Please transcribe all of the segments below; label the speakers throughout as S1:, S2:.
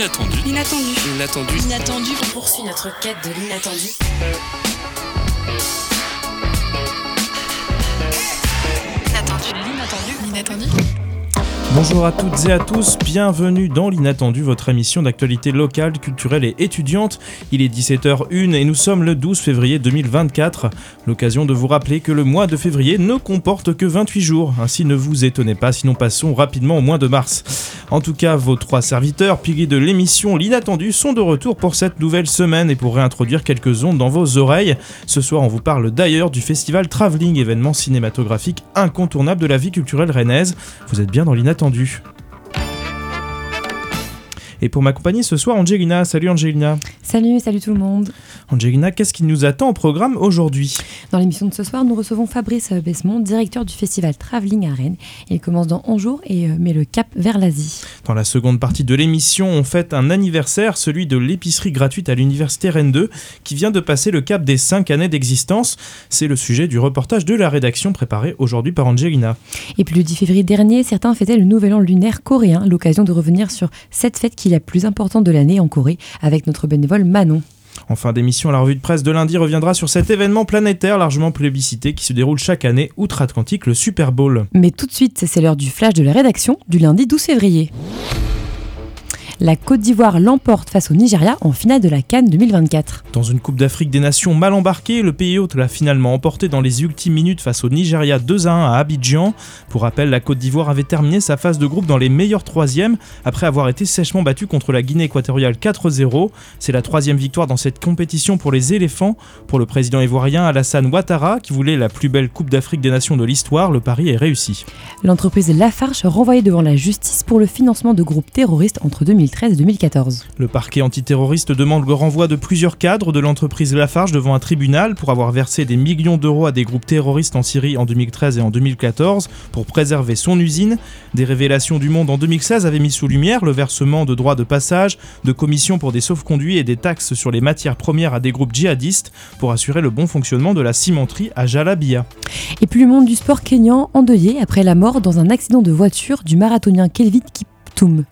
S1: L'inattendu.
S2: L'inattendu.
S1: L'inattendu.
S3: L'inattendu. On poursuit notre quête de l'inattendu.
S2: L'inattendu.
S3: L'inattendu.
S4: Bonjour à toutes et à tous, bienvenue dans l'Inattendu, votre émission d'actualité locale, culturelle et étudiante. Il est 17h01 et nous sommes le 12 février 2024. L'occasion de vous rappeler que le mois de février ne comporte que 28 jours, ainsi ne vous étonnez pas, sinon passons rapidement au mois de mars. En tout cas, vos trois serviteurs, piliers de l'émission L'Inattendu, sont de retour pour cette nouvelle semaine et pour réintroduire quelques ondes dans vos oreilles. Ce soir, on vous parle d'ailleurs du festival Travelling, événement cinématographique incontournable de la vie culturelle rennaise. Vous êtes bien dans l'Inattendu. Et pour m'accompagner ce soir, Angelina. Salut Angelina.
S5: Salut, salut tout le monde.
S4: Angelina, qu'est-ce qui nous attend au programme aujourd'hui?
S5: Dans l'émission de ce soir, nous recevons Fabrice Besmont, directeur du festival Travelling à Rennes. Il commence dans 11 jours et euh, met le cap vers l'Asie.
S4: Dans la seconde partie de l'émission, on fête un anniversaire, celui de l'épicerie gratuite à l'université Rennes 2, qui vient de passer le cap des 5 années d'existence. C'est le sujet du reportage de la rédaction préparé aujourd'hui par Angelina.
S5: Et puis le 10 février dernier, certains fêtaient le nouvel an lunaire coréen, l'occasion de revenir sur cette fête qui la plus importante de l'année en Corée, avec notre bénévole Manon.
S4: En fin d'émission, la revue de presse de lundi reviendra sur cet événement planétaire largement plébiscité qui se déroule chaque année outre-Atlantique, le Super Bowl.
S5: Mais tout de suite, c'est l'heure du flash de la rédaction du lundi 12 février. La Côte d'Ivoire l'emporte face au Nigeria en finale de la Cannes 2024.
S4: Dans une Coupe d'Afrique des Nations mal embarquée, le pays hôte l'a finalement emporté dans les ultimes minutes face au Nigeria 2 à 1 à Abidjan. Pour rappel, la Côte d'Ivoire avait terminé sa phase de groupe dans les meilleurs troisièmes après avoir été sèchement battue contre la Guinée équatoriale 4-0. C'est la troisième victoire dans cette compétition pour les éléphants. Pour le président ivoirien Alassane Ouattara, qui voulait la plus belle Coupe d'Afrique des Nations de l'histoire, le pari est réussi.
S5: L'entreprise Lafarge renvoyée devant la justice pour le financement de groupes terroristes entre 2000
S4: le parquet antiterroriste demande le renvoi de plusieurs cadres de l'entreprise Lafarge devant un tribunal pour avoir versé des millions d'euros à des groupes terroristes en Syrie en 2013 et en 2014 pour préserver son usine. Des révélations du monde en 2016 avaient mis sous lumière le versement de droits de passage, de commissions pour des sauf-conduits et des taxes sur les matières premières à des groupes djihadistes pour assurer le bon fonctionnement de la cimenterie à Jalabia.
S5: Et puis le monde du sport kényan endeuillé après la mort dans un accident de voiture du marathonien Kelvin Kip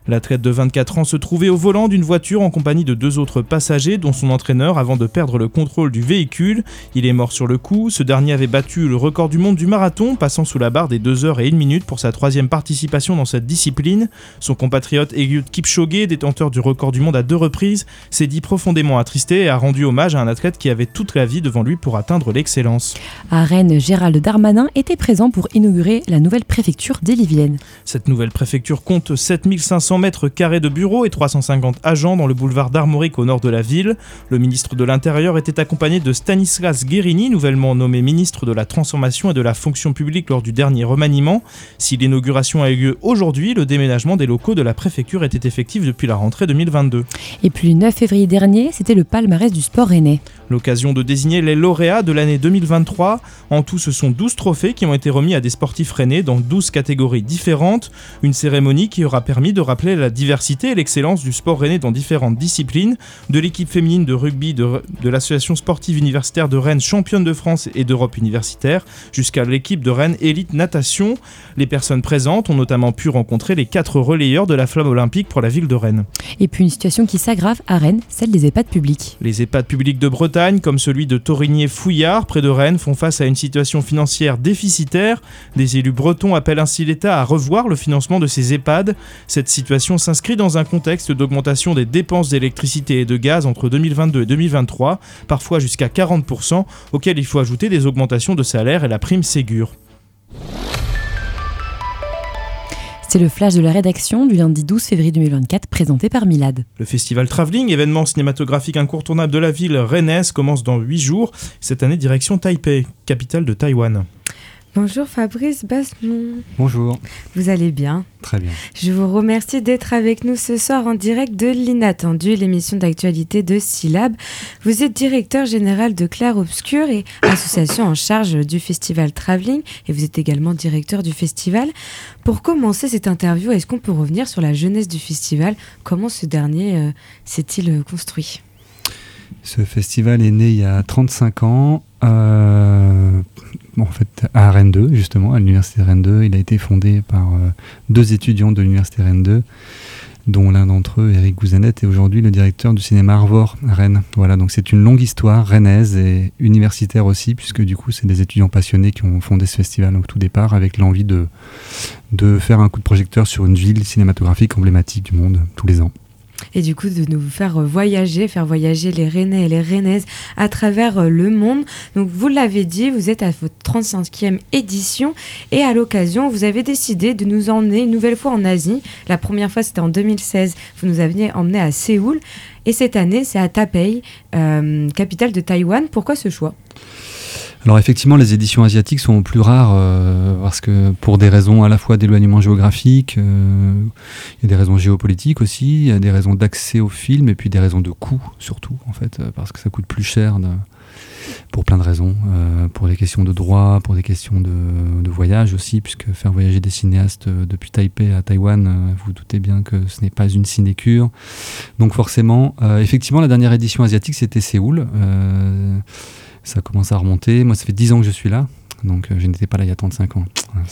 S4: L'athlète de 24 ans se trouvait au volant d'une voiture en compagnie de deux autres passagers, dont son entraîneur, avant de perdre le contrôle du véhicule. Il est mort sur le coup. Ce dernier avait battu le record du monde du marathon, passant sous la barre des 2 heures et 1 minute pour sa troisième participation dans cette discipline. Son compatriote Eliud Kipchoge, détenteur du record du monde à deux reprises, s'est dit profondément attristé et a rendu hommage à un athlète qui avait toute la vie devant lui pour atteindre l'excellence.
S5: À Rennes, Gérald Darmanin était présent pour inaugurer la nouvelle préfecture d'Ille-et-Vilaine.
S4: Cette nouvelle préfecture compte 7500 mètres carrés de bureaux et 350 agents dans le boulevard d'Armorique au nord de la ville. Le ministre de l'Intérieur était accompagné de Stanislas Guérini, nouvellement nommé ministre de la Transformation et de la Fonction publique lors du dernier remaniement. Si l'inauguration a eu lieu aujourd'hui, le déménagement des locaux de la préfecture était effectif depuis la rentrée 2022.
S5: Et puis le 9 février dernier, c'était le palmarès du sport rennais.
S4: L'occasion de désigner les lauréats de l'année 2023. En tout, ce sont 12 trophées qui ont été remis à des sportifs rennais dans 12 catégories différentes. Une cérémonie qui aura permis de rappeler la diversité et l'excellence du sport rennais dans différentes disciplines, de l'équipe féminine de rugby de, de l'association sportive universitaire de Rennes championne de France et d'Europe universitaire, jusqu'à l'équipe de Rennes élite natation. Les personnes présentes ont notamment pu rencontrer les quatre relayeurs de la flamme olympique pour la ville de Rennes.
S5: Et puis une situation qui s'aggrave à Rennes, celle des EHPAD publics.
S4: Les EHPAD publics de Bretagne, comme celui de Torigné-Fouillard, près de Rennes, font face à une situation financière déficitaire. Des élus bretons appellent ainsi l'État à revoir le financement de ces EHPAD. Cette situation s'inscrit dans un contexte d'augmentation des dépenses d'électricité et de gaz entre 2022 et 2023, parfois jusqu'à 40%, auxquelles il faut ajouter des augmentations de salaire et la prime Ségur.
S5: C'est le flash de la rédaction du lundi 12 février 2024 présenté par Milad.
S4: Le festival Travelling, événement cinématographique incontournable de la ville rennaise, commence dans 8 jours. Cette année, direction Taipei, capitale de Taïwan.
S6: Bonjour Fabrice Basmont,
S7: Bonjour,
S6: vous allez bien
S7: très bien.
S6: Je vous remercie d'être avec nous ce soir en direct de l'Inattendu, l'émission d'actualité de Syllab. Vous êtes directeur général de Clair Obscur et association en charge du festival Travelling et vous êtes également directeur du festival. Pour commencer cette interview, est-ce qu'on peut revenir sur la jeunesse du festival? Comment ce dernier euh, s'est-il euh, construit?
S7: Ce festival est né il y a 35 ans, euh, en fait à Rennes 2, justement, à l'université Rennes 2. Il a été fondé par euh, deux étudiants de l'université Rennes 2, dont l'un d'entre eux, Eric Gouzanet, est aujourd'hui le directeur du cinéma Arvor à Rennes. Voilà, donc c'est une longue histoire rennaise et universitaire aussi, puisque du coup, c'est des étudiants passionnés qui ont fondé ce festival au tout départ avec l'envie de, de faire un coup de projecteur sur une ville cinématographique emblématique du monde tous les ans
S6: et du coup de nous faire voyager, faire voyager les Rennais et les Rennaises à travers euh, le monde. Donc vous l'avez dit, vous êtes à votre 35e édition et à l'occasion, vous avez décidé de nous emmener une nouvelle fois en Asie. La première fois, c'était en 2016, vous nous aviez emmené à Séoul et cette année, c'est à Taipei, euh, capitale de Taïwan. Pourquoi ce choix?
S7: Alors effectivement, les éditions asiatiques sont plus rares euh, parce que pour des raisons à la fois d'éloignement géographique, euh, il y a des raisons géopolitiques aussi, il y a des raisons d'accès au film et puis des raisons de coût surtout en fait euh, parce que ça coûte plus cher pour plein de raisons, pour des questions de droit, pour des questions de, voyage aussi, puisque faire voyager des cinéastes depuis Taipei à Taïwan, vous, doutez bien que ce n'est pas une sinécure. Donc forcément, effectivement, la dernière édition asiatique, c'était Séoul ça commence à remonter. Moi, ça fait 10 ans que je suis là. Donc euh, je n'étais pas là il y a 35 ans.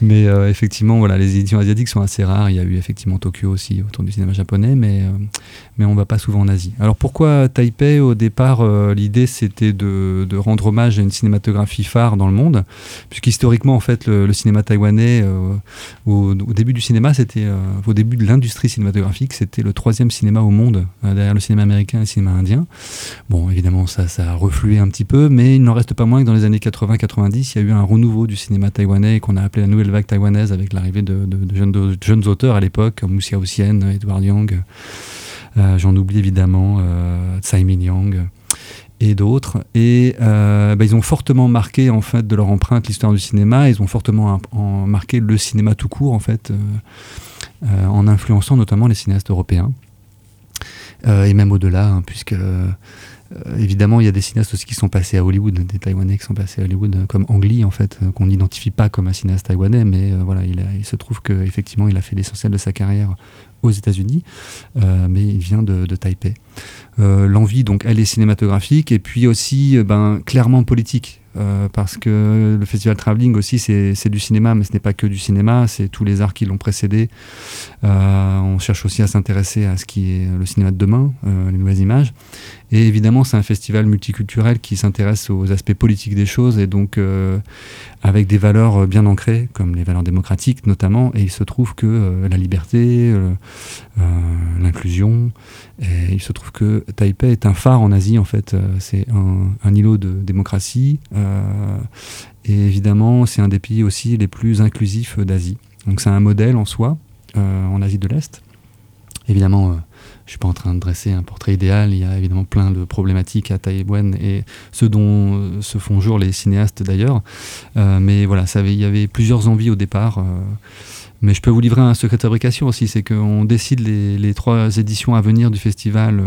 S7: mais euh, effectivement, voilà, les éditions asiatiques sont assez rares. Il y a eu effectivement Tokyo aussi autour du cinéma japonais, mais, euh, mais on ne va pas souvent en Asie. Alors pourquoi Taipei Au départ, l'idée c'était de, rendre hommage à une cinématographie phare dans le monde, puisqu'historiquement, en fait, le, cinéma taïwanais, au, début du cinéma, c'était au début de l'industrie cinématographique, c'était le troisième cinéma au monde, derrière le cinéma américain et le cinéma indien. Bon, évidemment, ça, ça a reflué un petit peu, mais il reste pas moins que dans les années 80-90, il y a eu un renouveau du cinéma taïwanais qu'on a appelé la nouvelle vague taïwanaise avec l'arrivée de, jeunes, auteurs à l'époque, comme Moussa Houssien, Edward Young, euh, j'en oublie évidemment, euh, Tsai Ming-yang et d'autres. Et euh, bah, ils ont fortement marqué en fait de leur empreinte l'histoire du cinéma. Ils ont fortement marqué le cinéma tout court en fait, en influençant notamment les cinéastes européens et même au-delà, hein, puisque euh, évidemment, il y a des cinéastes aussi qui sont passés à Hollywood, des Taïwanais qui sont passés à Hollywood, euh, comme Ang Lee, en fait, euh, qu'on n'identifie pas comme un cinéaste taïwanais, mais voilà, il, se trouve qu'effectivement, il a fait l'essentiel de sa carrière aux États-Unis, mais il vient de, Taipei. L'envie, donc, elle est cinématographique et puis aussi, ben, clairement politique. Parce que le festival Travelling aussi, c'est du cinéma, mais ce n'est pas que du cinéma, c'est tous les arts qui l'ont précédé. on cherche aussi à s'intéresser à ce qui est le cinéma de demain, les nouvelles images. Et évidemment, c'est un festival multiculturel qui s'intéresse aux aspects politiques des choses et donc euh, avec des valeurs bien ancrées, comme les valeurs démocratiques notamment. Et il se trouve que euh, la liberté, euh, l'inclusion, et il se trouve que Taipei est un phare en Asie en fait. c'est un, un, îlot de démocratie et évidemment, c'est un des pays aussi les plus inclusifs d'Asie. Donc c'est un modèle en soi en Asie de l'Est. Évidemment je suis pas en train de dresser un portrait idéal. Il y a évidemment plein de problématiques à Taïwan et ce dont euh, se font jour les cinéastes d'ailleurs. Euh, mais voilà, il y avait plusieurs envies au départ. Euh, mais je peux vous livrer un secret de fabrication aussi, c'est qu'on décide les, trois éditions à venir du festival.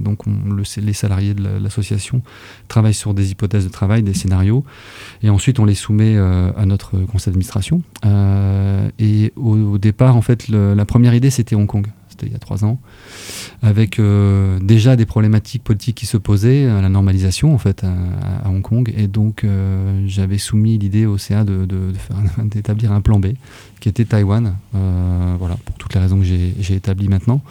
S7: donc on, le, les salariés de l'association travaillent sur des hypothèses de travail, des scénarios, et ensuite on les soumet à notre conseil d'administration. et au, départ, en fait, la première idée c'était Hong Kong c'était il y a trois ans, avec euh, déjà des problématiques politiques qui se posaient, à la normalisation en fait à, Hong Kong, et donc euh, j'avais soumis l'idée au CA de, d'établir un plan B qui était Taïwan, euh, pour toutes les raisons que j'ai, j'ai établies maintenant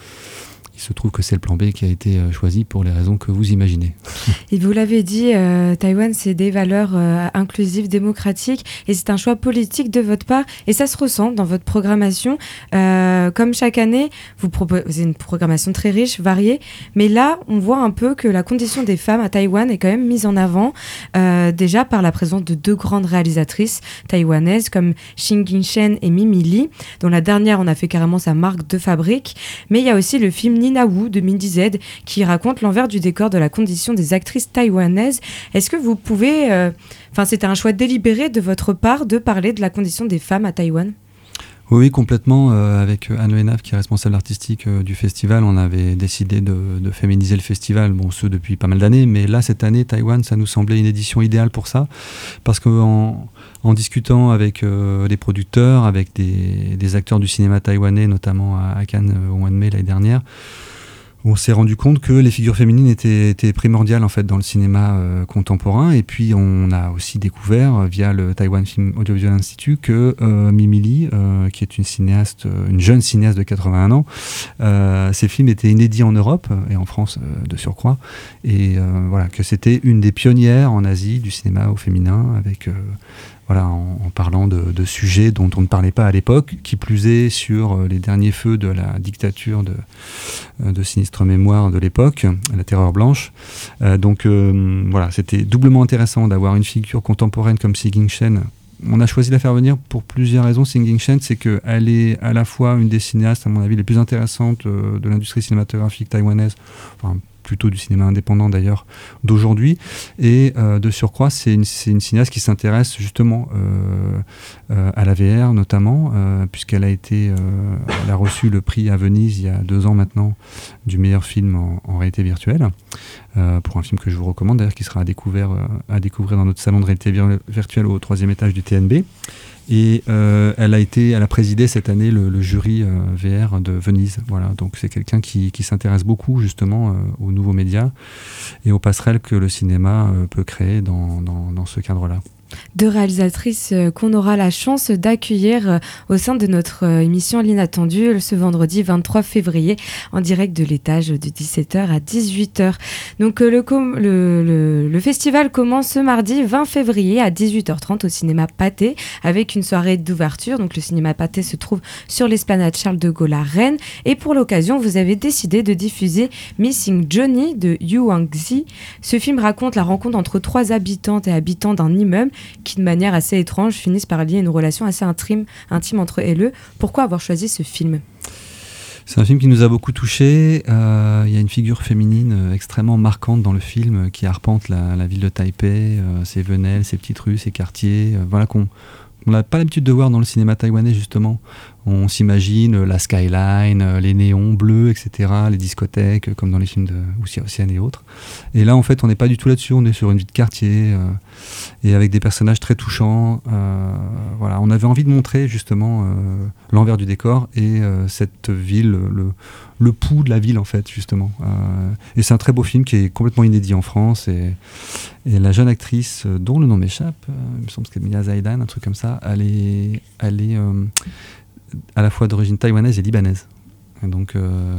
S7: il se trouve que c'est le plan B qui a été euh, choisi pour les raisons que vous imaginez.
S6: Et vous l'avez dit, euh, Taïwan, c'est des valeurs euh, inclusives, démocratiques, et c'est un choix politique de votre part, et ça se ressent dans votre programmation. comme chaque année, vous proposez une programmation très riche, variée, mais là, on voit un peu que la condition des femmes à Taïwan est quand même mise en avant, déjà par la présence de deux grandes réalisatrices taïwanaises comme Xing Shen et Mimi Lee, dont la dernière, on a fait carrément sa marque de fabrique, mais il y a aussi le film Nina Wu de Mindy Z qui raconte l'envers du décor de la condition des actrices taïwanaises. Est-ce que vous pouvez. Euh, enfin, c'était un choix délibéré de votre part de parler de la condition des femmes à Taïwan?
S7: Oui, complètement. Euh, avec Anne Lehenaf, qui est responsable artistique euh, du festival, on avait décidé de, féminiser le festival, bon, ce depuis pas mal d'années, mais là, cette année, Taïwan, ça nous semblait une édition idéale pour ça, parce qu'en en discutant avec les producteurs, avec des, acteurs du cinéma taïwanais, notamment à, Cannes au mois de mai l'année dernière, on s'est rendu compte que les figures féminines étaient, primordiales en fait dans le cinéma euh, contemporain et puis on a aussi découvert via le Taiwan Film Audiovisual Institute que euh, Mimi Lee, euh, qui est une cinéaste, une jeune cinéaste de 81 ans. ces films étaient inédits en Europe et en France de surcroît, et voilà que c'était une des pionnières en Asie du cinéma au féminin avec en, parlant de, sujets dont on ne parlait pas à l'époque, qui plus est sur euh, les derniers feux de la dictature de, euh, de sinistre mémoire de l'époque, la terreur blanche. Euh, donc voilà, c'était doublement intéressant d'avoir une figure contemporaine comme Singing Shen. On a choisi de la faire venir pour plusieurs raisons. Singing Shen, c'est qu'elle est à la fois une des cinéastes, à mon avis, les plus intéressantes de l'industrie cinématographique taïwanaise, plutôt du cinéma indépendant d'ailleurs d'aujourd'hui. Et euh, de surcroît, c'est une, cinéaste qui s'intéresse justement euh, euh, à la VR notamment, puisqu'elle a reçu le prix à Venise il y a deux ans maintenant du meilleur film en, réalité virtuelle, pour un film que je vous recommande d'ailleurs, qui sera à à découvrir dans notre salon de réalité virtuelle au troisième étage du TNB. Et euh, elle a été, elle a présidé cette année le, jury euh, VR de Venise. Voilà, donc c'est quelqu'un qui, s'intéresse beaucoup justement euh, aux nouveaux médias et aux passerelles que le cinéma peut créer dans ce cadre-là
S6: deux réalisatrices euh, qu'on aura la chance d'accueillir euh, au sein de notre euh, émission L'Inattendu ce vendredi 23 février en direct de l'étage de 17h à 18h. Donc le, le, le, festival commence ce mardi 20 février à 18h30 au cinéma Pâté avec une soirée d'ouverture. Donc le cinéma Pâté se trouve sur l'esplanade Charles de Gaulle à Rennes et pour l'occasion vous avez décidé de diffuser Missing Johnny de Yu Wangzi. Ce film raconte la rencontre entre trois habitantes et habitants d'un immeuble qui, de manière assez étrange, finissent par lier une relation assez intime, intime entre eux et eux. Pourquoi avoir choisi ce film?
S7: C'est un film qui nous a beaucoup touché. Euh, il y a une figure féminine euh, extrêmement marquante dans le film euh, qui arpente la, ville de Taipei, ses venelles, ses petites rues, ses quartiers. voilà qu'on n'a pas l'habitude de voir dans le cinéma taïwanais justement. On s'imagine la skyline, euh, les néons bleus, etc., les discothèques, euh, comme dans les films de Océane et autres. Et là, en fait, on n'est pas du tout là-dessus. On est sur une vie de quartier euh, et avec des personnages très touchants. voilà, on avait envie de montrer justement l'envers du décor et cette ville, le, le pouls de la ville, en fait, justement. et c'est un très beau film qui est complètement inédit en France. Et, et la jeune actrice, dont le nom m'échappe, il me semble que c'est Mia Zaidan, un truc comme ça, elle est, elle est à la fois d'origine taïwanaise et libanaise. donc euh,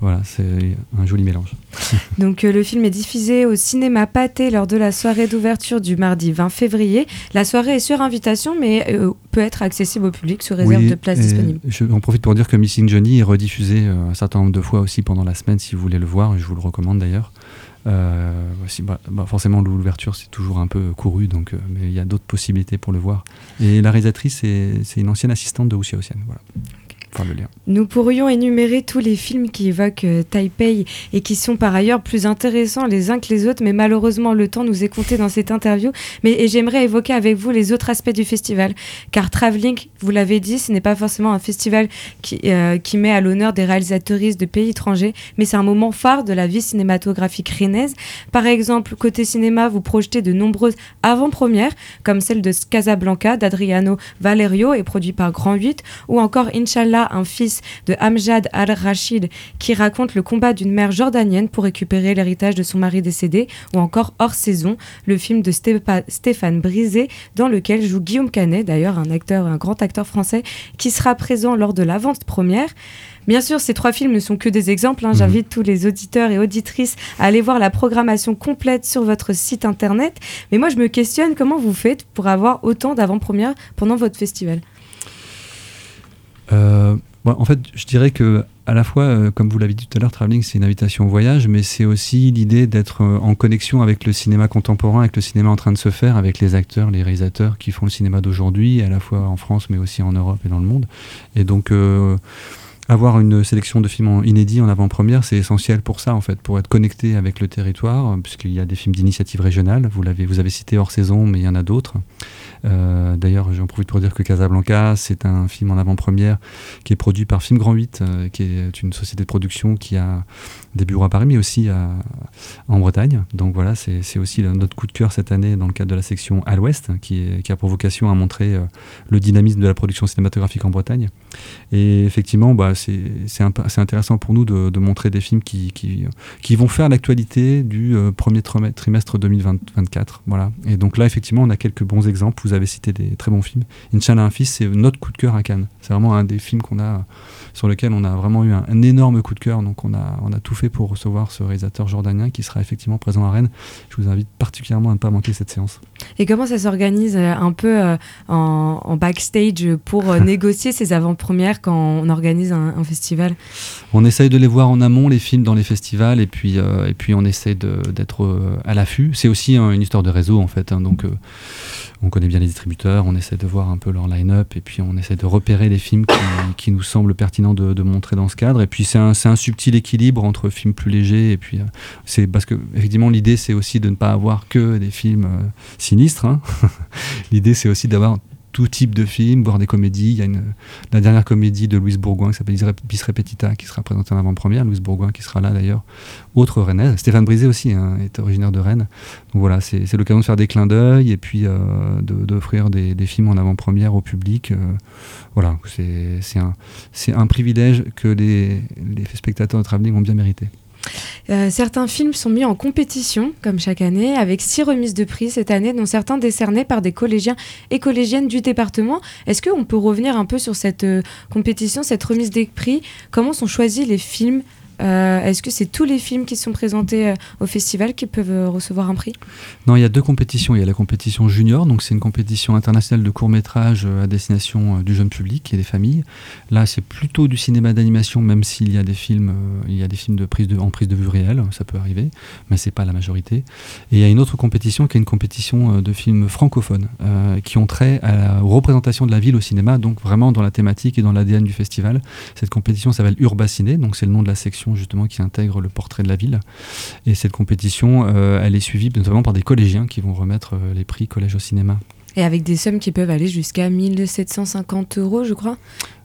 S7: voilà, c'est un joli mélange.
S6: Donc euh, le film est diffusé au cinéma Pâté lors de la soirée d'ouverture du mardi 20 février. La soirée est sur invitation, mais euh, peut être accessible au public sous réserve de places disponibles.
S7: J'en profite pour dire que Missing Johnny est rediffusé un certain nombre de fois aussi pendant la semaine, si vous voulez le voir, je vous le recommande d'ailleurs. Euh, bah, bah, forcément, l'ouverture, c'est toujours un peu couru, donc, euh, mais il y a d'autres possibilités pour le voir. Et la réalisatrice, c'est une ancienne assistante de Ocean. Voilà.
S6: Nous pourrions énumérer tous les films qui évoquent euh, Taipei et qui sont par ailleurs plus intéressants les uns que les autres, mais malheureusement le temps nous est compté dans cette interview. Mais j'aimerais évoquer avec vous les autres aspects du festival, car Traveling, vous l'avez dit, ce n'est pas forcément un festival qui, euh, met à l'honneur des réalisatrices de pays étrangers, mais c'est un moment phare de la vie cinématographique rennaise. Par exemple, côté cinéma, vous projetez de nombreuses avant-premières, comme celle de Casablanca d'Adriano Valerio et produit par Grand 8, ou encore Inch'Allah un fils de Amjad al-Rashid, qui raconte le combat d'une mère jordanienne pour récupérer l'héritage de son mari décédé, ou encore Hors saison, le film de Stéphane Brisé, dans lequel joue Guillaume Canet, d'ailleurs un acteur, un grand acteur français, qui sera présent lors de l'avant première. Bien sûr, ces trois films ne sont que des exemples. Hein. Mhm. J'invite tous les auditeurs et auditrices à aller voir la programmation complète sur votre site internet. Mais moi, je me questionne comment vous faites pour avoir autant d'avant-premières pendant votre festival?
S7: Euh, en fait, je dirais que à la fois, euh, comme vous l'avez dit tout à l'heure, Traveling, c'est une invitation au voyage, mais c'est aussi l'idée d'être euh, en connexion avec le cinéma contemporain, avec le cinéma en train de se faire, avec les acteurs, les réalisateurs qui font le cinéma d'aujourd'hui, à la fois en France, mais aussi en Europe et dans le monde. Et donc, avoir une sélection de films inédits en avant-première, c'est essentiel pour ça, en fait, pour être connecté avec le territoire, puisqu'il y a des films d'initiative régionale. Vous, vous avez cité hors saison, mais il y en a d'autres. Euh, d'ailleurs, j'en profite pour dire que Casablanca, c'est un film en avant-première qui est produit par Film Grand 8, euh, qui est une société de production qui a des bureaux à Paris, mais aussi en Bretagne. Donc voilà, c'est aussi notre coup de cœur cette année dans le cadre de la section à l'Ouest, qui, qui, a pour vocation à montrer euh, le dynamisme de la production cinématographique en Bretagne. Et effectivement, bah, c'est intéressant pour nous de, montrer des films qui, qui, vont faire l'actualité du premier trimestre 2024. Voilà. Et donc là, effectivement, on a quelques bons exemples vous avez cité des très bons films. Inch'Allah, un fils, c'est notre coup de cœur à Cannes. C'est vraiment un des films qu'on a sur lequel on a vraiment eu un, énorme coup de cœur. Donc on a, on a tout fait pour recevoir ce réalisateur jordanien qui sera effectivement présent à Rennes. Je vous invite particulièrement à ne pas manquer cette séance.
S6: Et comment ça s'organise euh, un peu euh, en, backstage pour euh, négocier ces avant-premières quand on organise un, festival?
S7: On essaye de les voir en amont, les films dans les festivals, et puis, et puis on essaie d'être à l'affût. C'est aussi une histoire de réseau en fait. Hein, donc on connaît bien les distributeurs, on essaie de voir un peu leur line-up et puis on essaie de repérer les films qui, nous semblent pertinents de, montrer dans ce cadre. Et puis c'est un, subtil équilibre entre films plus légers et puis euh, c'est parce que effectivement l'idée c'est aussi de ne pas avoir que des films euh, sinistres. Hein. l'idée c'est aussi d'avoir tout type de films, voire des comédies. Il y a une, la dernière comédie de Louise Bourgoin qui s'appelle Bis Repetita qui sera présentée en avant-première. Louise Bourgoin qui sera là d'ailleurs, autre rennaise. Stéphane Brisé aussi hein, est originaire de Rennes. Donc voilà, c'est l'occasion de faire des clins d'œil et puis euh, d'offrir des, des, films en avant-première au public. Euh, voilà, c'est un, un privilège que les, les spectateurs de Travelling ont bien mérité.
S6: Euh, certains films sont mis en compétition, comme chaque année, avec six remises de prix cette année, dont certains décernés par des collégiens et collégiennes du département. Est-ce qu'on peut revenir un peu sur cette euh, compétition, cette remise des prix? Comment sont choisis les films euh, est-ce que c'est tous les films qui sont présentés euh, au festival qui peuvent euh, recevoir un prix?
S7: Non, il y a deux compétitions. Il y a la compétition junior, donc c'est une compétition internationale de court métrage à destination du jeune public et des familles. Là, c'est plutôt du cinéma d'animation, même s'il y a des films, il y a des films de prise en prise de vue réelle, ça peut arriver, mais c'est pas la majorité. Et il y a une autre compétition qui est une compétition de films francophones qui ont trait à la représentation de la ville au cinéma, donc vraiment dans la thématique et dans l'ADN du festival. Cette compétition s'appelle Urbaciné, donc c'est le nom de la section justement qui intègre le portrait de la ville. Et cette compétition, euh, elle est suivie notamment par des collégiens qui vont remettre euh, les prix collège au cinéma.
S6: Et avec des sommes qui peuvent aller jusqu'à 1750 euros, je crois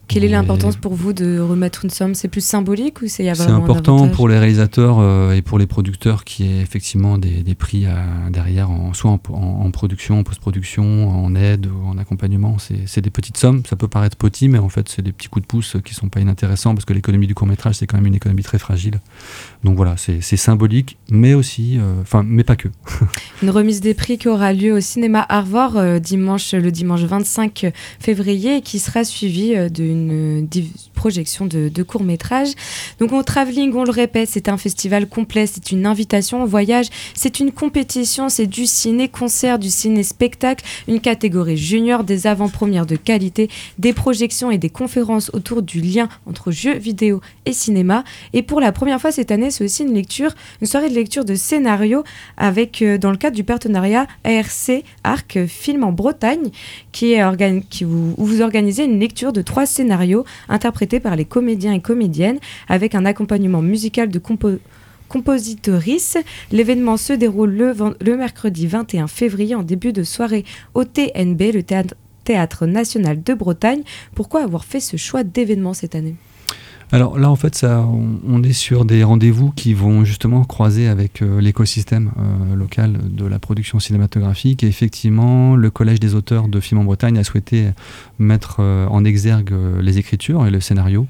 S6: quelle est l'importance pour vous de remettre une somme? C'est plus symbolique ou c'est
S7: C'est important pour les réalisateurs euh, et pour les producteurs qui est effectivement des, des prix derrière, en, soit en, production, en post-production, en aide ou en accompagnement. C'est des petites sommes. Ça peut paraître petit, mais en fait, c'est des petits coups de pouce qui sont pas inintéressants parce que l'économie du court métrage, c'est quand même une économie très fragile. Donc voilà, c'est symbolique, mais aussi, euh, enfin, mais pas que.
S6: une remise des prix qui aura lieu au cinéma Arvor euh, dimanche, le dimanche 25 février et qui sera suivie d'une une projection de, de court métrage. Donc au Travelling, on le répète, c'est un festival complet, c'est une invitation au voyage, c'est une compétition, c'est du ciné-concert, du ciné-spectacle, une catégorie junior, des avant-premières de qualité, des projections et des conférences autour du lien entre jeux vidéo et cinéma. Et pour la première fois cette année, c'est aussi une lecture, une soirée de lecture de scénario avec, euh, dans le cadre du partenariat ARC Arc Film en Bretagne, qui où vous organisez une lecture de trois scénarios scénario interprété par les comédiens et comédiennes avec un accompagnement musical de compo L'événement se déroule le, le, mercredi 21 février en début de soirée au TNB, le théâtre, théâtre national de Bretagne. Pourquoi avoir fait ce choix d'événement cette année?
S7: Alors là, en fait, ça, on, est sur des rendez-vous qui vont justement croiser avec euh, l'écosystème euh, local de la production cinématographique. Et effectivement, le Collège des auteurs de films en Bretagne a souhaité mettre euh, en exergue les écritures et le scénario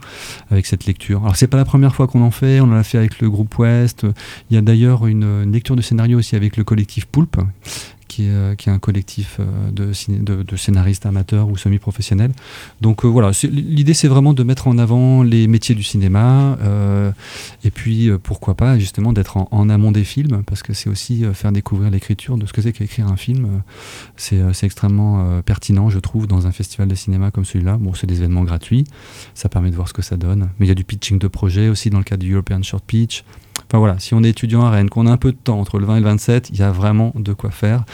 S7: avec cette lecture. Alors, c'est pas la première fois qu'on en fait. On en a fait avec le groupe Ouest. Il y a d'ailleurs une, une, lecture de scénario aussi avec le collectif Poulpe, qui est, euh, qui est un collectif euh, de, scénaristes amateurs ou semi-professionnels. Donc euh, voilà, l'idée c'est vraiment de mettre en avant les métiers du cinéma et puis pourquoi pas justement d'être en, amont des films parce que c'est aussi faire découvrir l'écriture de ce que c'est qu'écrire un film. c'est extrêmement pertinent je trouve dans un festival de cinéma comme celui-là. Bon, c'est des événements gratuits, ça permet de voir ce que ça donne, mais il y a du pitching de projet aussi dans le cadre du European Short Pitch. Enfin voilà, si on est étudiant à Rennes, qu'on a un peu de temps entre le 20 et le 27, il y a vraiment de quoi faire,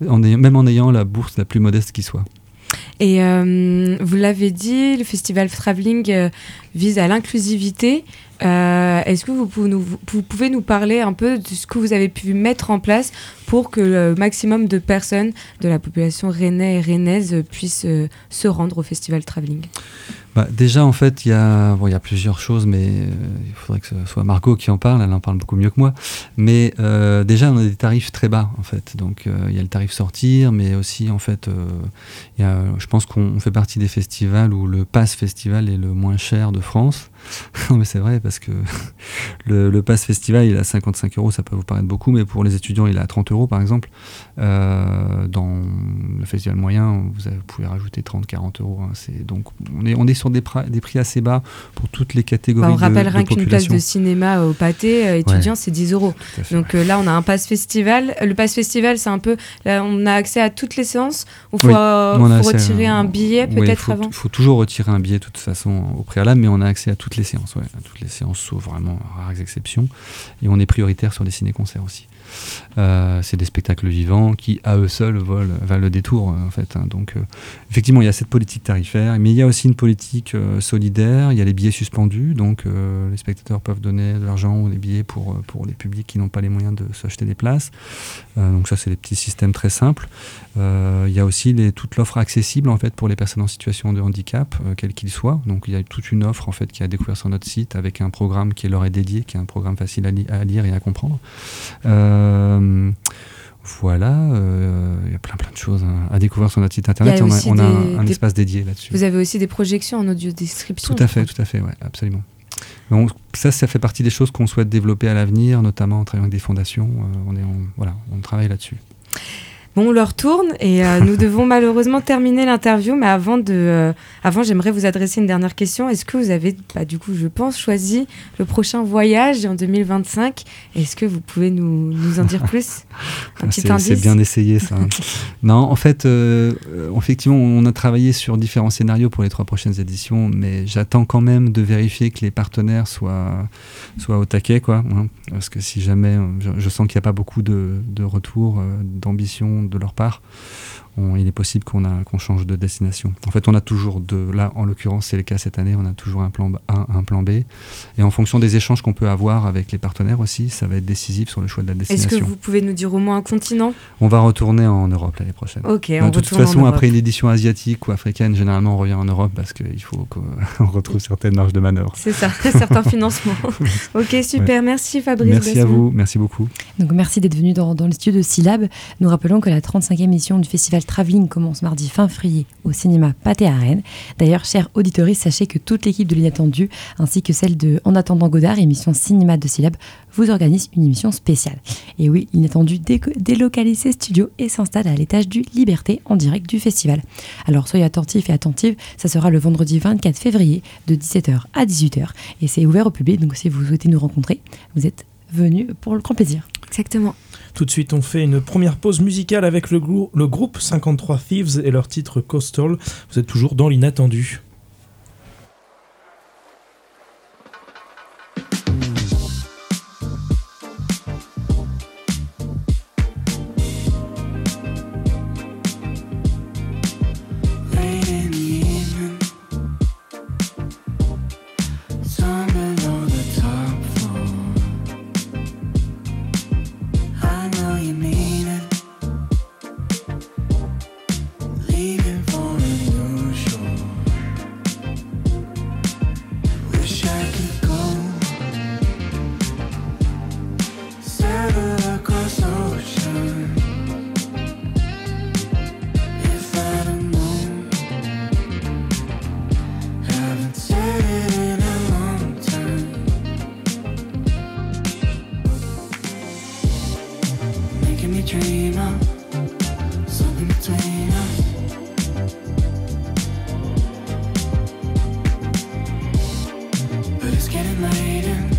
S7: même en ayant la bourse la plus modeste qui soit.
S6: Et euh, vous l'avez dit, le festival Traveling euh, vise à l'inclusivité. Euh, est-ce que vous pouvez, nous, parler un peu de ce que vous avez pu mettre en place pour que le maximum de personnes de la population rennaise et rennaise puissent se rendre au festival Traveling
S7: bah, déjà, en fait, il bon, y a plusieurs choses, mais il faudrait que ce soit Margot qui en parle, elle en parle beaucoup mieux que moi. Mais euh, déjà, on a des tarifs très bas, en fait. Donc, il y a le tarif sortir, mais aussi, en fait, y a, je pense qu'on fait partie des festivals où le pass festival est le moins cher de France. non, mais c'est vrai, parce que le, le pass festival, il est à 55 euros, ça peut vous paraître beaucoup, mais pour les étudiants, il est à 30 euros, par exemple. Euh, dans le festival moyen, vous, avez- vous pouvez rajouter 30-40 euros. hein. C'est- donc, on est, on est sur des, prix assez bas pour toutes les catégories
S6: Bah, on rappelle
S7: de
S6: rien qu'une place de cinéma au pâté euh, étudiant, c'est 10 euros. Donc euh, là, on a un pass festival. Le pass festival, c'est un peu. Là, on a accès à toutes les séances. Il faut,
S7: Oui, on
S6: retirer un billet peut-être avant.
S7: faut toujours retirer un billet de toute façon au préalable, mais on a accès à toutes les séances, ouais, toutes les séances, sauf vraiment rares exceptions. Et on est prioritaire sur les ciné-concerts aussi. Euh, c'est des spectacles vivants qui, à eux seuls, valent le détour, euh, en fait. hein. Donc, euh, effectivement, il y a cette politique tarifaire, mais il y a aussi une politique solidaire. Il y a les billets suspendus, donc les spectateurs peuvent donner de l'argent ou des billets pour, pour les publics qui n'ont pas les moyens de s'acheter des places. Donc ça, c'est des petits systèmes très simples. Il y a aussi toute l'offre accessible en fait pour les personnes en situation de handicap, euh, quel qu'il soit. Donc il y a toute une offre en fait qui découvrir sur notre site avec un programme qui leur est dédié, qui est un programme facile à, li- à lire et à comprendre. Voilà, euh, il y a plein plein de choses hein, à découvrir sur notre site internet. On a,
S6: aussi
S7: on a un,
S6: des-
S7: un
S6: des-
S7: espace dédié là-dessus.
S6: Vous avez aussi des projections en audio description.
S7: Tout à fait, tout à fait, ouais, absolument. Ça, ça fait partie des choses qu'on souhaite développer à l'avenir, notamment en travaillant avec des fondations. Euh, on est, en- voilà, on travaille là-dessus.
S6: Bon, on leur tourne et euh, nous devons malheureusement terminer l'interview. Mais avant, de, euh, avant j'aimerais vous adresser une dernière question. Est-ce que vous avez, bah, du coup, je pense, choisi le prochain voyage en 2025 Est-ce que vous pouvez nous, nous en dire plus? Un petit
S7: C'est-
S6: indice?
S7: C'est bien essayé ça. hein. non, en fait, euh, effectivement, on a travaillé sur différents scénarios pour les trois prochaines éditions, mais j'attends quand même de vérifier que les partenaires soient, soient au taquet, quoi. hein. parce que si jamais, je, je sens qu'il n'y a pas beaucoup de, de retours, d'ambition de leur part, on- il est possible qu'on a- qu'on change de destination. En fait, on a toujours deux. Là, en l'occurrence, c'est le cas cette année. On a toujours un plan A, un plan B, et en fonction des échanges qu'on peut avoir avec les partenaires aussi, ça va être décisif sur le choix de la
S6: Est-ce
S7: destination.
S6: que vous pouvez nous dire au moins un continent?
S7: On va retourner en Europe l'année prochaine.
S6: Ok,
S7: de
S6: on
S7: toute
S6: retourne en
S7: façon, après une édition asiatique ou africaine, généralement on revient en Europe parce qu'il faut qu'on retrouve certaines marges de manœuvre.
S6: C'est ça, certains financements. ok, super. Merci Fabrice.
S7: Merci à vous, merci beaucoup.
S5: Donc merci d'être venu dans, dans le studio de Syllab. Nous rappelons que la 35e édition du festival Travelling commence mardi fin février au cinéma Pâté à Rennes. D'ailleurs, chers auditeurs, sachez que toute l'équipe de l'Inattendu, ainsi que celle de En attendant Godard, émission cinéma de Syllab, vous organise une émission spéciale. Et oui, l'Inattendu délocalise ses studios et s'installe à l'étage du Liberté en direct du festival. Alors soyez attentifs et attentives, ça sera le vendredi 24 février de 17h à 18h et c'est ouvert au public, donc si vous souhaitez nous rencontrer, vous êtes venus pour le grand plaisir.
S6: Exactement.
S4: Tout de suite, on fait une première pause musicale avec le, grou- le groupe 53 Thieves et leur titre Coastal. Vous êtes toujours dans l'inattendu.
S1: waiting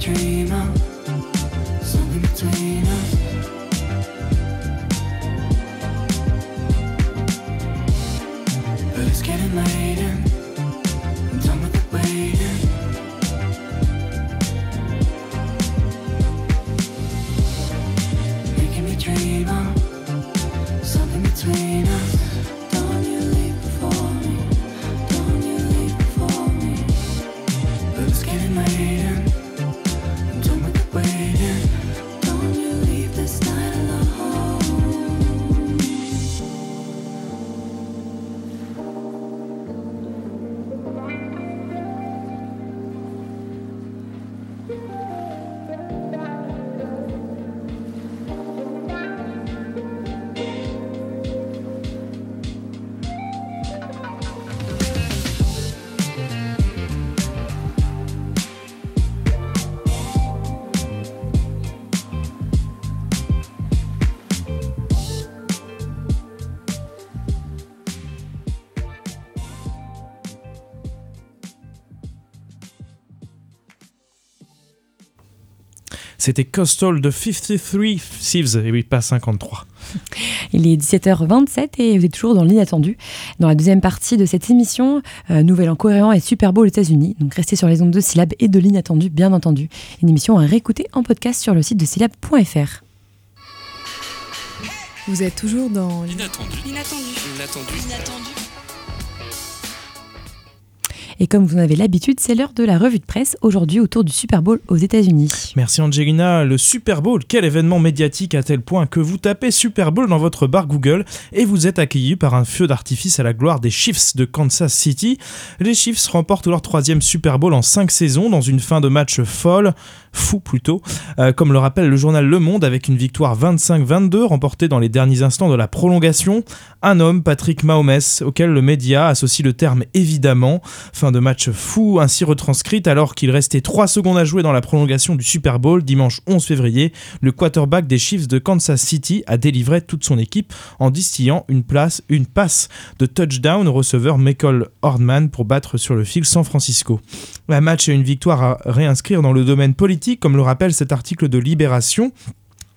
S1: dream of something between us.
S4: C'était Coastal de 53 Thieves, et oui, pas 53.
S5: Il est 17h27 et vous êtes toujours dans l'inattendu. Dans la deuxième partie de cette émission, euh, Nouvel en coréen et Super Bowl aux États-Unis. Donc restez sur les ondes de syllabes et de l'inattendu, bien entendu. Une émission à réécouter en podcast sur le site de syllab.fr.
S2: Vous êtes toujours dans
S8: Inattendu.
S3: Inattendu.
S8: Inattendu.
S3: Inattendu.
S5: Et comme vous en avez l'habitude, c'est l'heure de la revue de presse, aujourd'hui autour du Super Bowl aux États-Unis.
S4: Merci Angelina. Le Super Bowl, quel événement médiatique à tel point que vous tapez Super Bowl dans votre bar Google et vous êtes accueilli par un feu d'artifice à la gloire des Chiefs de Kansas City? Les Chiefs remportent leur troisième Super Bowl en cinq saisons dans une fin de match folle, fou plutôt, euh, comme le rappelle le journal Le Monde avec une victoire 25-22 remportée dans les derniers instants de la prolongation. Un homme, Patrick Mahomes, auquel le média associe le terme évidemment. De match fou ainsi retranscrite alors qu'il restait 3 secondes à jouer dans la prolongation du Super Bowl dimanche 11 février. Le quarterback des Chiefs de Kansas City a délivré toute son équipe en distillant une, place, une passe de touchdown au receveur Michael Hordman pour battre sur le fil San Francisco. Un match et une victoire à réinscrire dans le domaine politique, comme le rappelle cet article de Libération.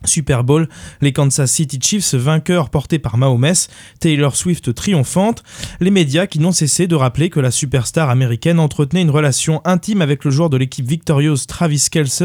S4: Super Bowl, les Kansas City Chiefs vainqueurs portés par Mahomes, Taylor Swift triomphante, les médias qui n'ont cessé de rappeler que la superstar américaine entretenait une relation intime avec le joueur de l'équipe victorieuse Travis Kelce.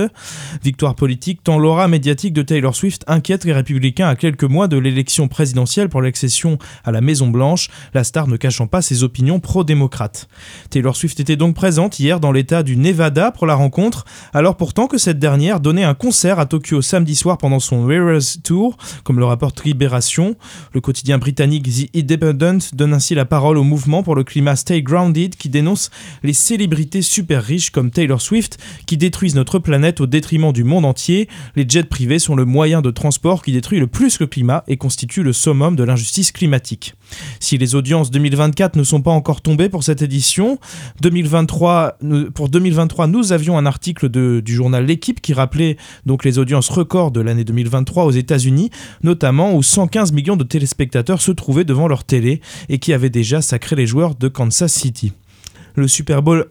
S4: Victoire politique tant l'aura médiatique de Taylor Swift inquiète les républicains à quelques mois de l'élection présidentielle pour l'accession à la Maison Blanche, la star ne cachant pas ses opinions pro-démocrates. Taylor Swift était donc présente hier dans l'état du Nevada pour la rencontre, alors pourtant que cette dernière donnait un concert à Tokyo samedi soir pendant son Wearers Tour, comme le rapporte Libération. Le quotidien britannique The Independent donne ainsi la parole au mouvement pour le climat Stay Grounded qui dénonce les célébrités super riches comme Taylor Swift qui détruisent notre planète au détriment du monde entier. Les jets privés sont le moyen de transport qui détruit le plus le climat et constitue le summum de l'injustice climatique. Si les audiences 2024 ne sont pas encore tombées pour cette édition, 2023, nous- pour 2023, nous avions un article de- du journal L'équipe qui rappelait donc les audiences records de l'année 2023 aux États-Unis, notamment où 115 millions de téléspectateurs se trouvaient devant leur télé et qui avaient déjà sacré les joueurs de Kansas City. Le Super Bowl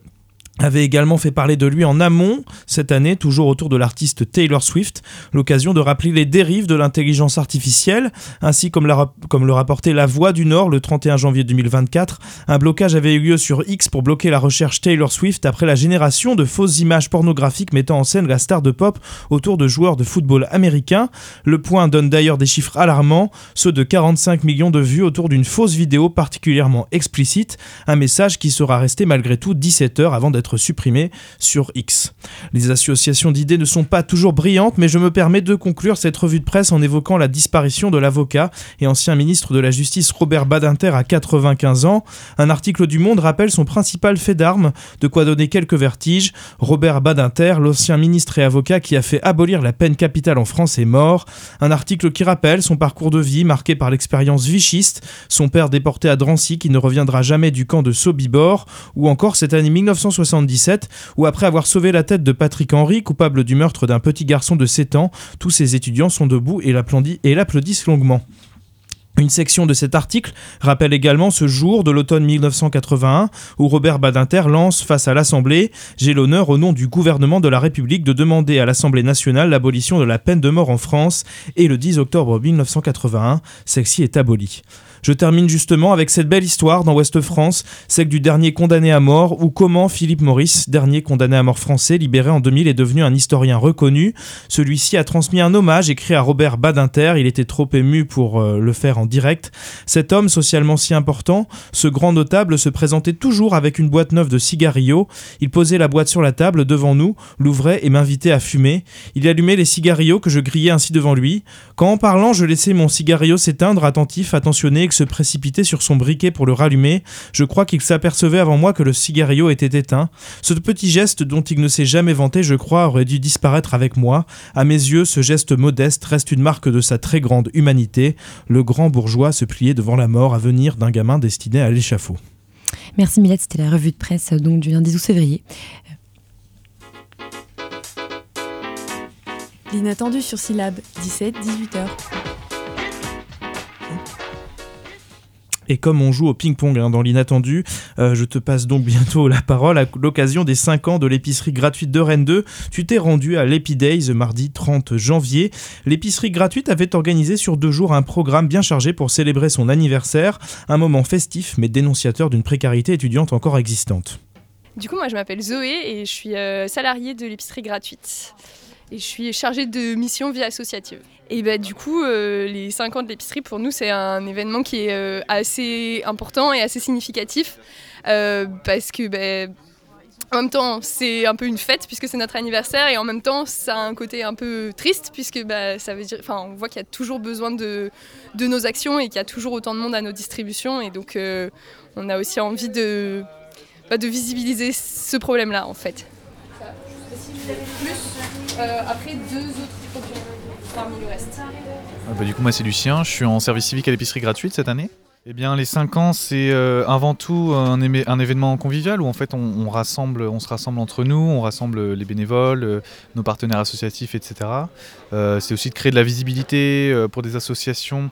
S4: avait également fait parler de lui en amont cette année, toujours autour de l'artiste Taylor Swift, l'occasion de rappeler les dérives de l'intelligence artificielle, ainsi comme, la comme le rapportait La Voix du Nord le 31 janvier 2024. Un blocage avait eu lieu sur X pour bloquer la recherche Taylor Swift après la génération de fausses images pornographiques mettant en scène la star de pop autour de joueurs de football américains. Le point donne d'ailleurs des chiffres alarmants, ceux de 45 millions de vues autour d'une fausse vidéo particulièrement explicite, un message qui sera resté malgré tout 17 heures avant d'être supprimé sur X. Les associations d'idées ne sont pas toujours brillantes, mais je me permets de conclure cette revue de presse en évoquant la disparition de l'avocat et ancien ministre de la Justice Robert Badinter à 95 ans. Un article du Monde rappelle son principal fait d'armes, de quoi donner quelques vertiges. Robert Badinter, l'ancien ministre et avocat qui a fait abolir la peine capitale en France, est mort. Un article qui rappelle son parcours de vie marqué par l'expérience vichiste, son père déporté à Drancy qui ne reviendra jamais du camp de Sobibor, ou encore cette année 1977 où après avoir sauvé la tête de Patrick Henry, coupable du meurtre d'un petit garçon de 7 ans, tous ses étudiants sont debout et l'applaudissent longuement. Une section de cet article rappelle également ce jour de l'automne 1981 où Robert Badinter lance face à l'Assemblée J'ai l'honneur au nom du gouvernement de la République de demander à l'Assemblée nationale l'abolition de la peine de mort en France et le 10 octobre 1981, celle-ci est abolie. Je termine justement avec cette belle histoire dans Ouest France, celle du dernier condamné à mort, ou comment Philippe Maurice, dernier condamné à mort français, libéré en 2000, est devenu un historien reconnu. Celui-ci a transmis un hommage écrit à Robert Badinter, il était trop ému pour euh, le faire en direct. Cet homme socialement si important, ce grand notable se présentait toujours avec une boîte neuve de cigarillos. Il posait la boîte sur la table devant nous, l'ouvrait et m'invitait à fumer. Il allumait les cigarillos que je grillais ainsi devant lui. Quand en parlant, je laissais mon cigarillo s'éteindre, attentif, attentionné, se précipitait sur son briquet pour le rallumer, je crois qu'il s'apercevait avant moi que le cigarillo était éteint. Ce petit geste dont il ne s'est jamais vanté, je crois, aurait dû disparaître avec moi. À mes yeux, ce geste modeste reste une marque de sa très grande humanité. Le grand bourgeois se pliait devant la mort à venir d'un gamin destiné à l'échafaud.
S5: Merci Milette, c'était la revue de presse euh, donc du lundi 12 février.
S2: L'inattendu sur Syllab, 17-18h.
S9: Et comme on joue au ping-pong hein, dans l'inattendu, euh, je te passe donc bientôt la parole. À l'occasion des 5 ans de l'épicerie gratuite de Rennes 2, tu t'es rendu à l'Epidays mardi 30 janvier. L'épicerie gratuite avait organisé sur deux jours un programme bien chargé pour célébrer son anniversaire, un moment festif mais dénonciateur d'une précarité étudiante encore existante.
S10: Du coup, moi, je m'appelle Zoé et je suis euh, salariée de l'épicerie gratuite. Et je suis chargée de mission vie associative. Et bah, du coup, euh, les 5 ans de l'épicerie, pour nous, c'est un événement qui est euh, assez important et assez significatif. euh, parce que, bah, en même temps, c'est un peu une fête puisque c'est notre anniversaire. Et en même temps, ça a un côté un peu triste puisque bah, ça veut dire, on voit qu'il y a toujours besoin de, de nos actions et qu'il y a toujours autant de monde à nos distributions. Et donc, on a aussi envie de, bah, de visibiliser ce problème-là, en fait. Plus, euh, après deux autres parmi le reste.
S11: Ah bah, du coup, moi, c'est Lucien. Je suis en service civique à l'épicerie gratuite cette année. Eh bien, les 5 ans, c'est euh, avant tout un, événement convivial où en fait on, se rassemble entre nous, on rassemble les bénévoles, euh, nos partenaires associatifs, etc. C'est aussi de créer de la visibilité pour des associations,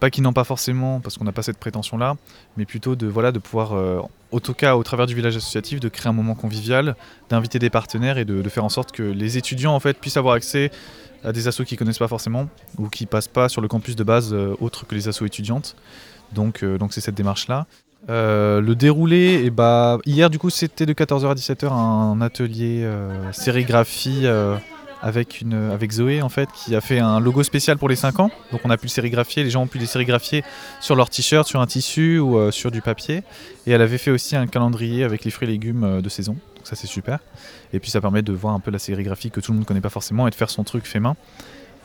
S11: pas qui n'ont pas forcément, parce qu'on n'a pas cette prétention-là, mais plutôt de voilà de pouvoir, euh, au tout cas au travers du village associatif, de créer un moment convivial, d'inviter des partenaires et de, faire en sorte que les étudiants en fait puissent avoir accès à des assos qu'ils connaissent pas forcément ou qui passent pas sur le campus de base euh, autre que les assos étudiantes. Donc euh, donc c'est cette démarche là. le déroulé, et bah, hier du coup c'était de 14h à 17h un atelier euh, sérigraphie euh, avec, une, Zoé en fait qui a fait un logo spécial pour les 5 ans. Donc on a pu le sérigraphier, les gens ont pu les sérigraphier sur leur t-shirt, sur un tissu ou euh, sur du papier. Et elle avait fait aussi un calendrier avec les fruits et légumes euh, de saison. Donc ça c'est super. Et puis ça permet de voir un peu la sérigraphie que tout le monde ne connaît pas forcément et de faire son truc fait main.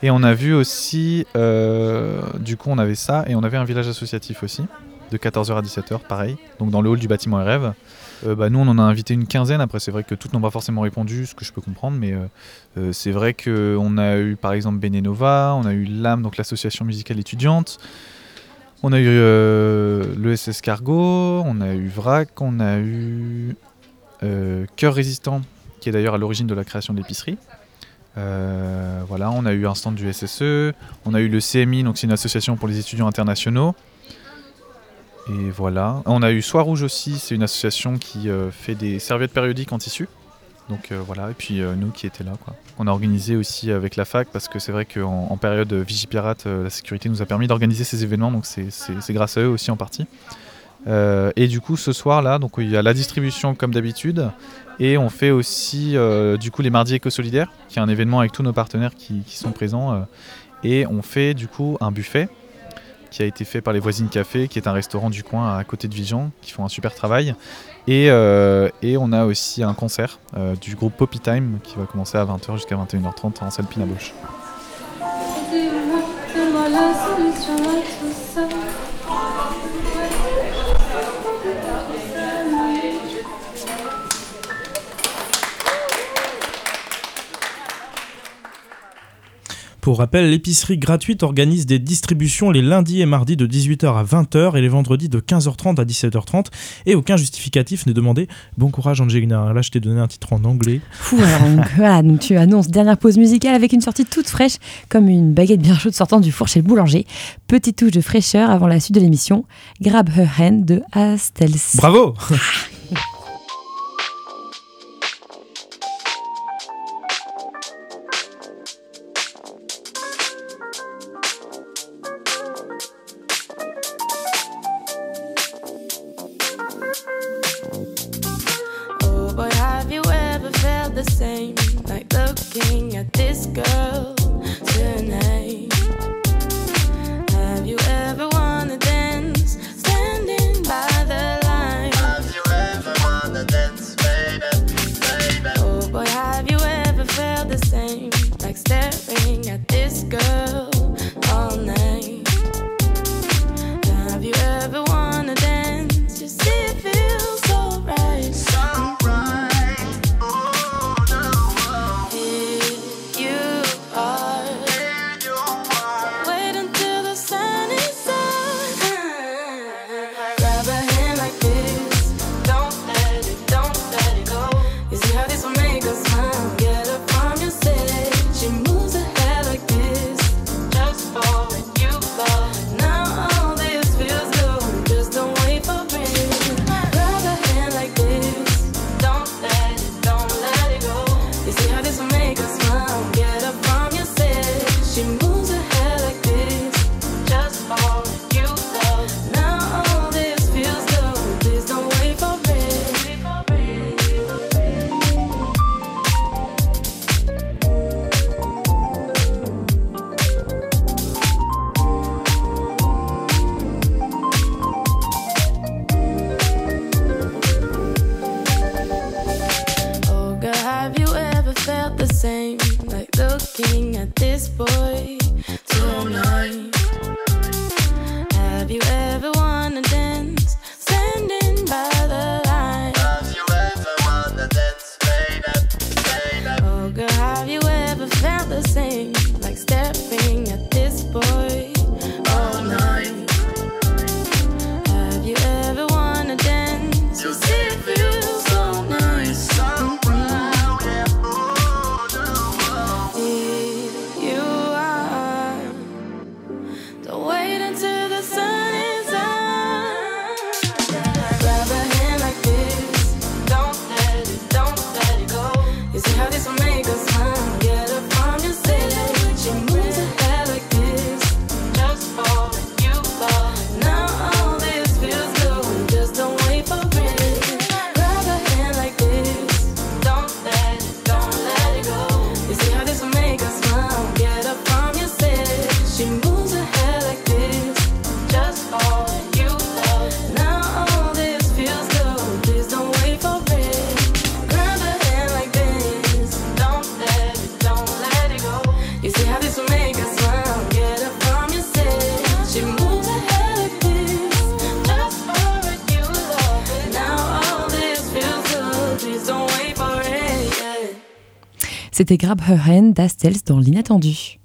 S11: Et on a vu aussi, euh, du coup on avait ça et on avait un village associatif aussi, de 14h à 17h, pareil, donc dans le hall du bâtiment RF. Euh, bah, nous on en a invité une quinzaine, après c'est vrai que toutes n'ont pas forcément répondu, ce que je peux comprendre, mais euh, euh, c'est vrai qu'on a eu par exemple Benenova, on a eu l'âme, donc l'association musicale étudiante, on a eu le SS Cargo, on a eu VRAC, on a eu Cœur Résistant, qui est d'ailleurs à l'origine de la création de l'épicerie. Voilà, on a eu un stand du SSE, on a eu le CMI, donc c'est une association pour les étudiants internationaux. Et voilà. On a eu Soir Rouge aussi, c'est une association qui euh, fait des serviettes périodiques en tissu. Donc euh, voilà, et puis euh, nous qui étions là. Quoi. On a organisé aussi avec la fac, parce que c'est vrai qu'en en période Vigipirate, la sécurité nous a permis d'organiser ces événements, donc c'est- grâce à eux aussi en partie. Et du coup, ce soir-là, donc il y a la distribution comme d'habitude, et on fait aussi du coup les mardis éco-solidaires, qui est un événement avec tous nos partenaires qui, qui sont présents. et on fait du coup un buffet qui a été fait par les Voisines Café, qui est un restaurant du coin à côté de Vigan, qui font un super travail. Et, euh, on a aussi un concert euh, du groupe Poppy Time qui va commencer à 20h jusqu'à 21h30 en salle Pinaboche.
S9: Pour rappel, l'épicerie gratuite organise des distributions les lundis et mardis de 18h à 20h et les vendredis de 15h30 à 17h30 et aucun justificatif n'est demandé. Bon courage Angelina, là je t'ai donné un titre en anglais.
S5: Fou, alors, donc, voilà, donc tu annonces dernière pause musicale avec une sortie toute fraîche, comme une baguette bien chaude sortant du four chez le boulanger. Petite touche de fraîcheur avant la suite de l'émission. Grab Her Hand de Astels.
S9: Bravo
S5: C'était Grab Her Hand d'Astels dans l'inattendu.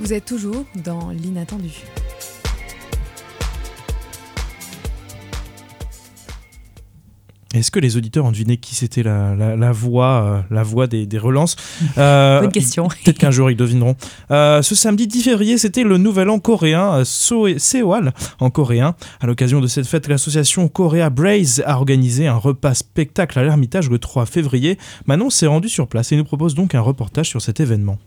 S2: Vous êtes toujours dans l'inattendu.
S4: Est-ce que les auditeurs ont deviné qui c'était la, la- la voix, euh, la voix des, des relances Euh,
S5: Bonne question.
S4: Peut-être qu'un jour ils devineront. Euh, ce samedi 10 février, c'était le nouvel an coréen, Soe- Seoal en coréen. À l'occasion de cette fête, l'association Korea Braze a organisé un repas spectacle à l'Ermitage le 3 février. Manon s'est rendue sur place et nous propose donc un reportage sur cet événement.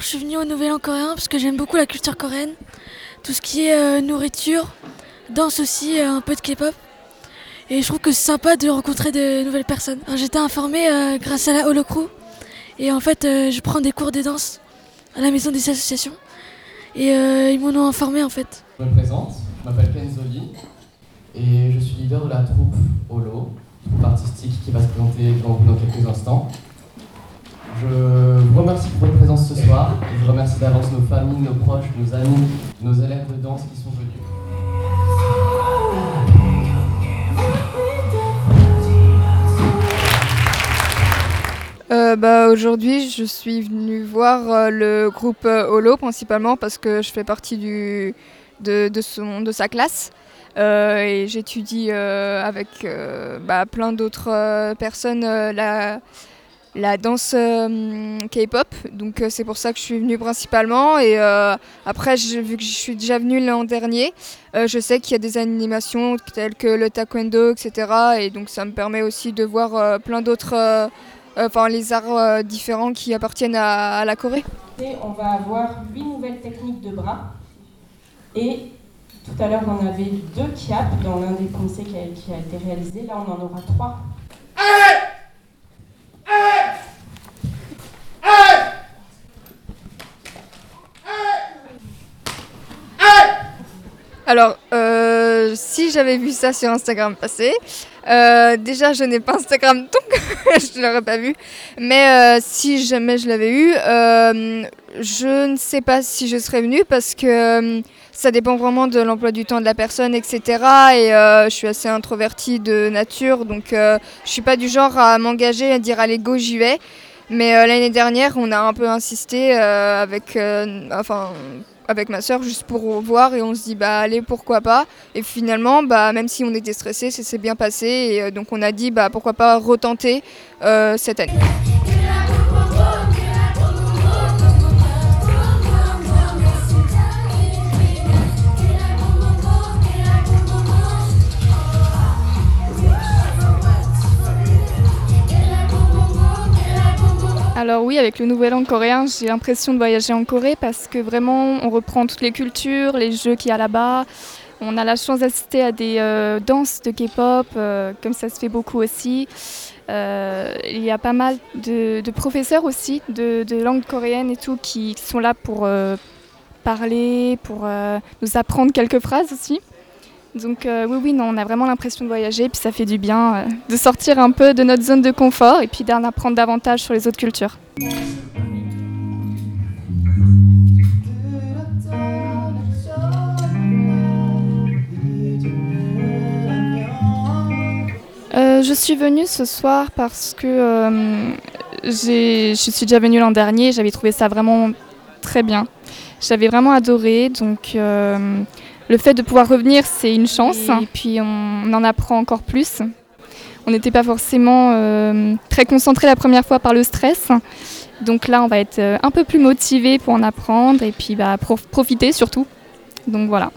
S12: Je suis venue au Nouvel An coréen parce que j'aime beaucoup la culture coréenne. Tout ce qui est euh, nourriture, danse aussi, euh, un peu de K-pop. Et je trouve que c'est sympa de rencontrer de nouvelles personnes. J'étais informée euh, grâce à la Holocrew. Et en fait, je prends des cours de danse à la maison des associations. Et ils m'en ont informé en fait.
S13: Je me présente, je m'appelle Kenzoli et je suis leader de la troupe Holo, troupe artistique qui va se présenter dans quelques instants. Je vous remercie pour votre présence ce soir je remercie d'avance nos familles, nos proches, nos amis, nos élèves de danse qui sont venus.
S14: Euh, bah, Aujourd'hui, je suis venue voir euh, le groupe euh, Holo principalement parce que je fais partie de, son, de sa classe. Et j'étudie avec bah, plein d'autres personnes la, la danse euh, K-pop. Donc euh, c'est pour ça que je suis venue principalement. Et euh, après, vu que je suis déjà venue l'an dernier, je sais qu'il y a des animations telles que le taekwondo, etc. Et donc ça me permet aussi de voir plein d'autres... enfin les arts différents qui appartiennent à, la Corée.
S15: On va avoir huit nouvelles techniques de bras. Et tout à l'heure, on en avait deux kiap dans l'un des conseils qui a, qui a été réalisé. Là, on en aura trois.
S14: Alors, euh, si j'avais vu ça sur Instagram passer, euh, déjà je n'ai pas Instagram donc je ne l'aurais pas vu. Mais euh, si jamais je l'avais eu, euh, je ne sais pas si je serais venue parce que ça dépend vraiment de l'emploi du temps de la personne, etc. Et je suis assez introvertie de nature, donc euh, je suis pas du genre à m'engager, à dire allez go j'y vais. Mais l'année dernière, on a un peu insisté avec, enfin, avec ma soeur juste pour voir et on se dit bah allez pourquoi pas. Et finalement, bah même si on était stressé, ça s'est bien passé et euh, donc on a dit bah pourquoi pas retenter euh, cette année.
S8: Alors oui, avec le Nouvel An coréen, j'ai l'impression de voyager en Corée parce que vraiment, on reprend toutes les cultures, les jeux qu'il y a là-bas. On a la chance d'assister à des euh, danses de K-pop, euh, comme ça se fait beaucoup aussi. Euh, il y a pas mal de, professeurs aussi de, langue coréenne et tout qui sont là pour parler, pour nous apprendre quelques phrases aussi. Donc euh, oui, oui, non, on a vraiment l'impression de voyager, puis ça fait du bien euh, de sortir un peu de notre zone de confort et puis d'en apprendre davantage sur les autres cultures. Euh, je suis venue ce soir parce que je suis déjà venue l'an dernier, j'avais trouvé ça vraiment très bien. J'avais vraiment adoré, donc le fait de pouvoir revenir, c'est une chance. Et puis on en apprend encore plus. On n'était pas forcément euh, très concentré la première fois par le stress. Donc là, on va être euh, un peu plus motivé pour en apprendre et puis bah, prof- profiter surtout. Donc voilà.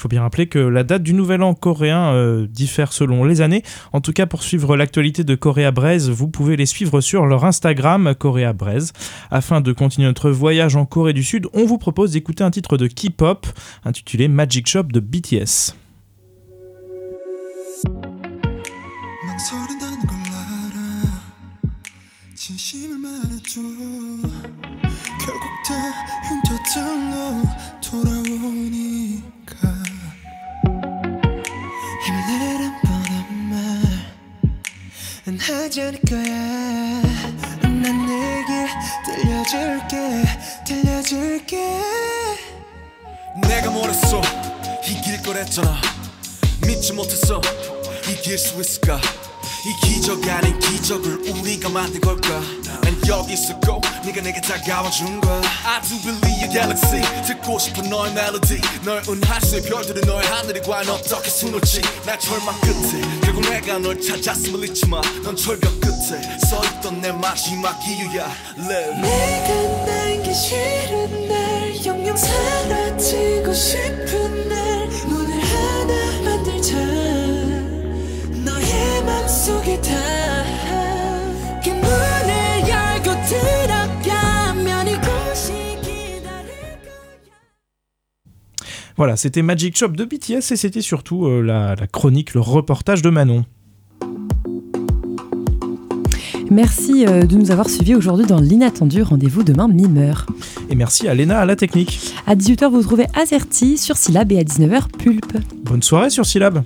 S4: Il faut bien rappeler que la date du nouvel an coréen euh, diffère selon les années. En tout cas, pour suivre l'actualité de Korea Braise, vous pouvez les suivre sur leur Instagram Korea Braise. Afin de continuer notre voyage en Corée du Sud, on vous propose d'écouter un titre de K-pop intitulé Magic Shop de BTS.
S1: 망설인다는 걸 알아 진심을 말해줘 결국 다 흉터들로 돌아오니까 하지 않을 거야 난 내게 들려줄게 들려줄게.
S16: 내가 뭐랬어? 이길 거랬잖아. 믿지 못했어. 이길 수 있을까 이 기적 아닌 기적을 우리가 만든 걸까? 난 여기 있었고 네가 내게 다가와 준 거야. I do believe your galaxy. 듣고 싶은 너의 멜로디 널 은하수의 별들은 너의 하늘이 과연 어떻게 수놓지? 날 절망 끝에 결국 내가 널 찾았음을 잊지 마넌 절벽 끝에 서있던 내 마지막 이유야. Live.
S1: 내가 날기 싫은 날 영영 사라지고 싶은 날 맘속에 닿게 문을 열고 들어가면 이곳이
S4: Voilà, c'était Magic Shop de BTS et c'était surtout euh, la, la chronique, le reportage de Manon.
S5: Merci euh, de nous avoir suivis aujourd'hui dans l'inattendu. Rendez-vous demain mi-heure.
S4: Et merci à Léna à la technique.
S5: À 18h, vous trouvez Azerty sur Syllab et à 19h, Pulpe.
S4: Bonne soirée sur Syllab.